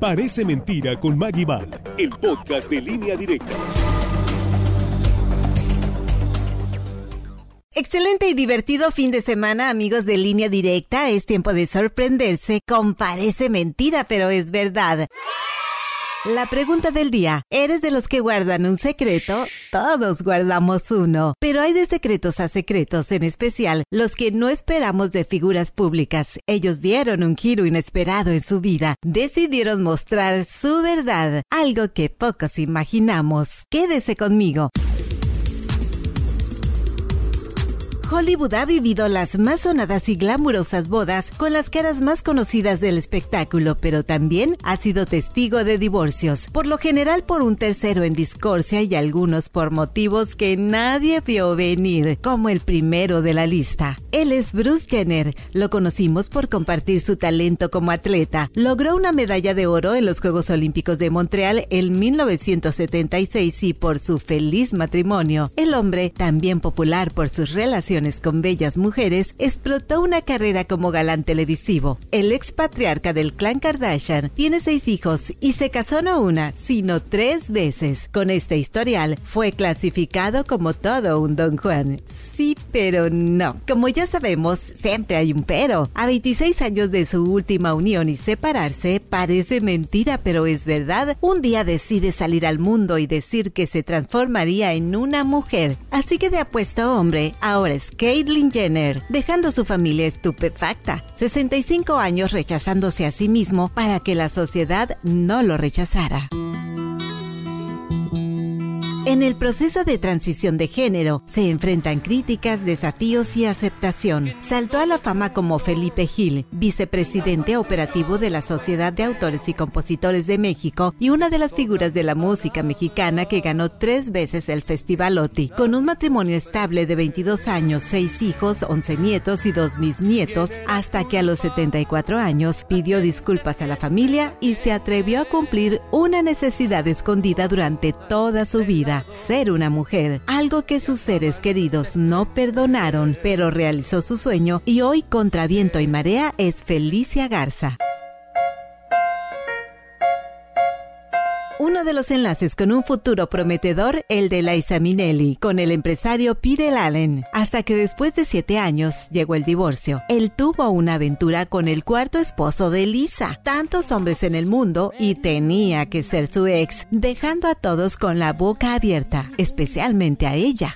Parece mentira con Maggie Val, el podcast de línea directa. Excelente y divertido fin de semana, amigos de línea directa. Es tiempo de sorprenderse con Parece mentira, pero es verdad. La pregunta del día, ¿eres de los que guardan un secreto? Todos guardamos uno, pero hay de secretos a secretos, en especial los que no esperamos de figuras públicas. Ellos dieron un giro inesperado en su vida, decidieron mostrar su verdad, algo que pocos imaginamos. Quédese conmigo. Hollywood ha vivido las más sonadas y glamurosas bodas con las caras más conocidas del espectáculo, pero también ha sido testigo de divorcios, por lo general por un tercero en discordia y algunos por motivos que nadie vio venir, como el primero de la lista. Él es Bruce Jenner, lo conocimos por compartir su talento como atleta. Logró una medalla de oro en los Juegos Olímpicos de Montreal en 1976 y por su feliz matrimonio. El hombre, también popular por sus relaciones con bellas mujeres, explotó una carrera como galán televisivo. El expatriarca del clan Kardashian tiene seis hijos y se casó no una, sino tres veces. Con este historial, fue clasificado como todo un Don Juan. Sí, pero no. Como ya sabemos, siempre hay un pero. A 26 años de su última unión y separarse, parece mentira, pero es verdad. Un día decide salir al mundo y decir que se transformaría en una mujer. Así que de apuesto hombre, ahora es Caitlyn Jenner, dejando su familia estupefacta, 65 años rechazándose a sí mismo para que la sociedad no lo rechazara. En el proceso de transición de género se enfrentan críticas, desafíos y aceptación. Saltó a la fama como Felipe Gil, vicepresidente operativo de la Sociedad de Autores y Compositores de México y una de las figuras de la música mexicana que ganó tres veces el Festival OTI. Con un matrimonio estable de 22 años, seis hijos, 11 nietos y dos bisnietos, hasta que a los 74 años pidió disculpas a la familia y se atrevió a cumplir una necesidad escondida durante toda su vida ser una mujer, algo que sus seres queridos no perdonaron, pero realizó su sueño y hoy contra viento y marea es Felicia Garza. Uno de los enlaces con un futuro prometedor, el de Liza Minnelli, con el empresario Peter Allen, hasta que después de siete años llegó el divorcio. Él tuvo una aventura con el cuarto esposo de Lisa, tantos hombres en el mundo y tenía que ser su ex, dejando a todos con la boca abierta, especialmente a ella.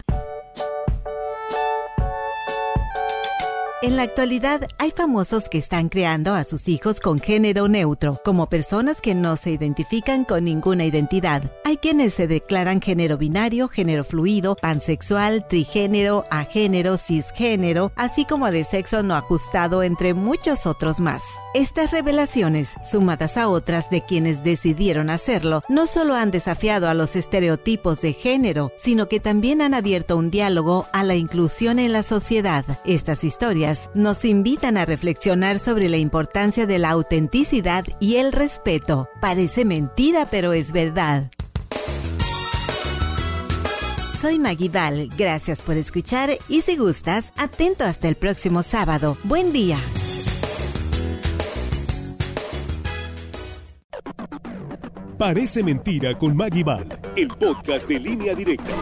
En la actualidad hay famosos que están creando a sus hijos con género neutro, como personas que no se identifican con ninguna identidad. Hay quienes se declaran género binario, género fluido, pansexual, trigénero, agénero, cisgénero, así como de sexo no ajustado, entre muchos otros más. Estas revelaciones, sumadas a otras de quienes decidieron hacerlo, no solo han desafiado a los estereotipos de género, sino que también han abierto un diálogo a la inclusión en la sociedad. Estas historias nos invitan a reflexionar sobre la importancia de la autenticidad y el respeto. Parece mentira, pero es verdad. Soy Maggie Val, gracias por escuchar y si gustas, atento hasta el próximo sábado. Buen día. Parece mentira con Maggie Val, el podcast de línea directa.